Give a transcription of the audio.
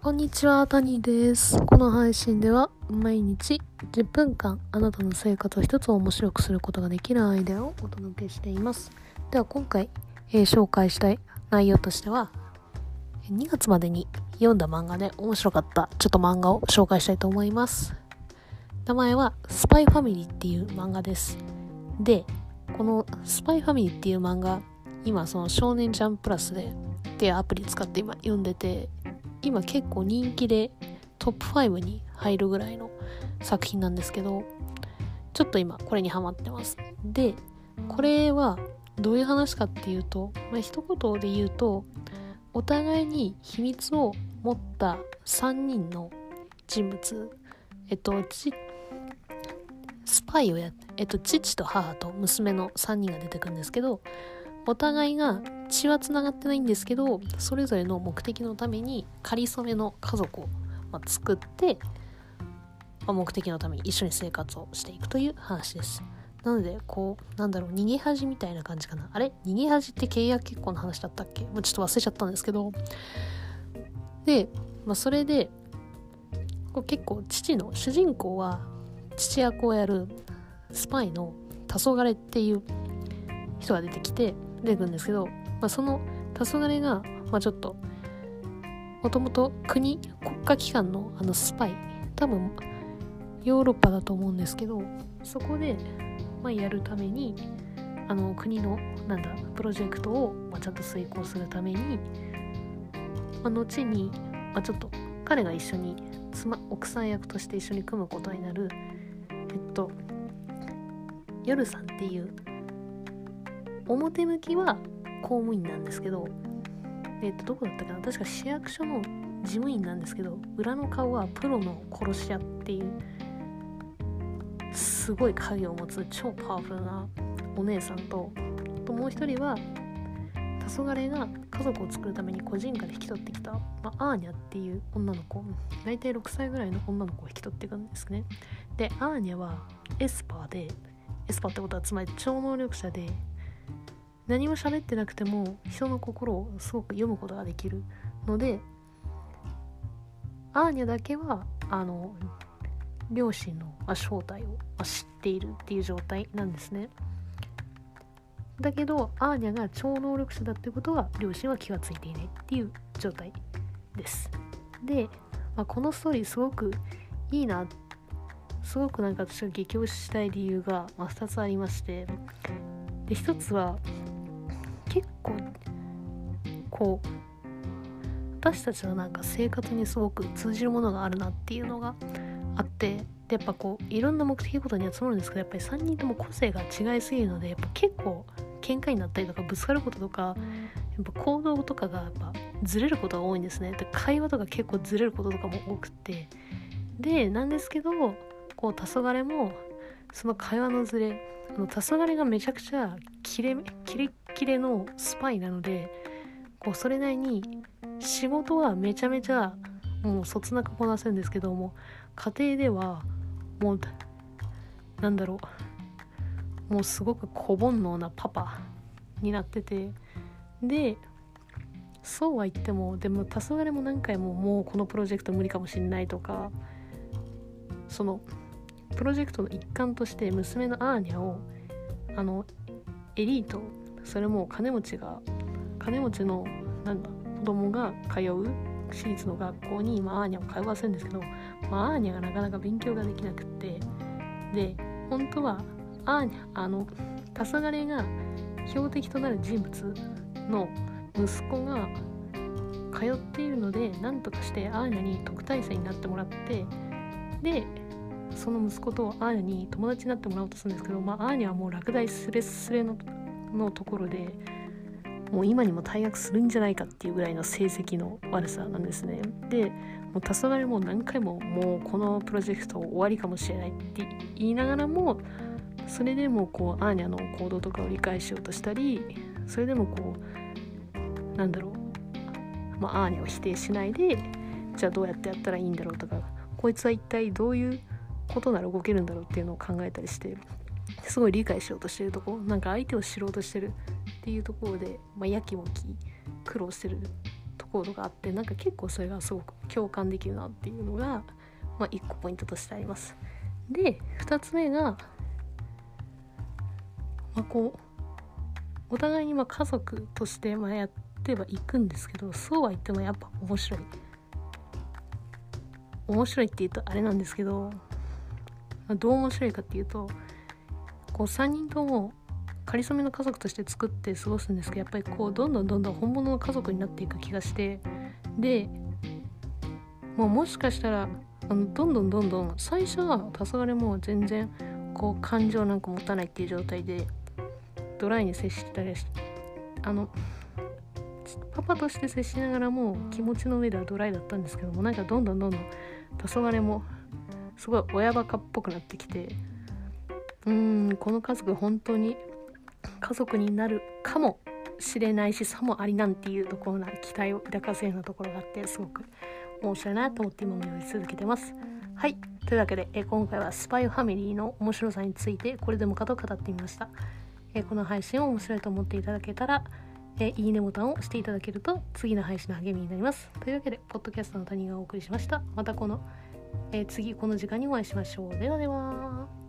こんにちは、タニーです。この配信では毎日10分間あなたの生活を一つ面白くすることができるアイデアをお届けしています。では今回、えー紹介したい内容としては2月までに読んだ漫画で面白かったちょっと漫画を紹介したいと思います。名前はスパイファミリーっていう漫画です。で、このスパイファミリーっていう漫画、今その少年ジャンププラスでっていうアプリ使って今読んでて今結構人気でトップ5に入るぐらいの作品なんですけどちょっと今これにハマってます。でこれはどういう話かっていうと、まあ、一言で言うとお互いに秘密を持った3人の人物えっとスパイをやって、えっと、父と母と娘の3人が出てくるんですけどお互いが血はつながってないんですけどそれぞれの目的のために仮初めの家族を、ま作って、ま目的のために一緒に生活をしていくという話です。なのでこうなんだろう逃げ恥みたいな感じかな。あれ？逃げ恥って契約結婚の話だったっけ？もうちょっと忘れちゃったんですけど。で、まあ、それでこう結構父の主人公は父役をやるスパイの黄昏っていう人が出てきて出てくるんですけど、まあ、その黄昏が、まあ、ちょっともともと国国家機関のあのスパイ。多分ヨーロッパだと思うんですけどそこで、まあ、やるためにあの国のなんだプロジェクトを、まあ、ちゃんと遂行するために、まあ、後に、まあ、ちょっと彼が一緒に妻奥さん役として一緒に組むことになるえっと夜さんっていう表向きは公務員なんですけどえっとどこだったかな？確か市役所の事務員なんですけど裏の顔はプロの殺し屋っていうすごい影を持つ超パワフルなお姉さんとともう一人は黄昏が家族を作るために孤児院から引き取ってきた、まあ、アーニャっていう女の子大体6歳ぐらいの女の子を引き取っていくんですね。でアーニャはエスパーでエスパーってことはつまり超能力者で何も喋ってなくても人の心をすごく読むことができるのでアーニャだけはあの両親の正体を知っているっていう状態なんですね。だけどアーニャが超能力者だってことは両親は気がついていないっていう状態です。で、まあ、このストーリーすごくいいなすごくなんか私が激推ししたい理由が、ま、2つありまして。で1つはこう私たちのなんか生活にすごく通じるものがあるなっていうのがあってでやっぱこういろんな目的ごとに集まるんですけどやっぱり3人とも個性が違いすぎるのでやっぱ結構喧嘩になったりとかぶつかることとかやっぱ行動とかがやっぱずれることが多いんですね。で会話とか結構ずれることとかも多くて。でなんですけどこう黄昏もその会話のずれあの黄昏がめちゃくちゃキレキレキレのスパイなのでこうそれなりに仕事はめちゃめちゃもうそつなくこなせるんですけども家庭ではもうなんだろうもうすごく小煩悩なパパになっててでそうは言ってもでも黄昏も何回ももうこのプロジェクト無理かもしれないとかそのプロジェクトの一環として娘のアーニャをあのエリートそれも金持ちが金持ちのなんだ子供が通う私立の学校に、まあ、アーニャを通わせるんですけど、まあ、アーニャがなかなか勉強ができなくってで本当はアーニャあの黄昏が標的となる人物の息子が通っているので何とかしてアーニャに特待生になってもらってでその息子とアーニャに友達になってもらおうとするんですけど、まあ、アーニャはもう落第すれすれののところでもう今にも退学するんじゃないかっていうぐらいの成績の悪さなんですね。でもう黄昏も何回ももうこのプロジェクト終わりかもしれないって言いながらもそれでもこうアーニャの行動とかを理解しようとしたりそれでもこうなんだろう、まあ、アーニャを否定しないでじゃあどうやってやったらいいんだろうとかこいつは一体どういうことなら動けるんだろうっていうのを考えたりしてすごい理解しようとしてるとこなんか相手を知ろうとしてるっていうところで、まあ、やきもき苦労してるとコードがあってなんか結構それがすごく共感できるなっていうのが、まあ、1個ポイントとしてあります。で2つ目が、まあ、こうお互いにま家族としてまやってはいくんですけどそうは言ってもやっぱ面白い面白いって言うとあれなんですけどどう面白いかっていうとこう3人ともかりそめの家族として作って過ごすんですけどやっぱりこうどんどんどんどん本物の家族になっていく気がしてでもうもしかしたらあのどんどんどんどん最初は黄昏も全然こう感情なんか持たないっていう状態でドライに接してたりしてあのパパとして接しながらも気持ちの上ではドライだったんですけどもなんかどんどんどんどん黄昏もすごい親バカっぽくなってきてうーんこの家族本当に家族になるかもしれないしさもありなんていうところな期待を抱かせるようなところがあってすごく面白いなと思って今も読み続けてます。はいというわけでえ今回はスパイファミリーの面白さについてこれでもかと語ってみました。えこの配信を面白いと思っていただけたら、えいいねボタンを押していただけると次の配信の励みになります。というわけで、ポッドキャストの谷がお送りしました。またこの、え次この時間にお会いしましょう。ではでは。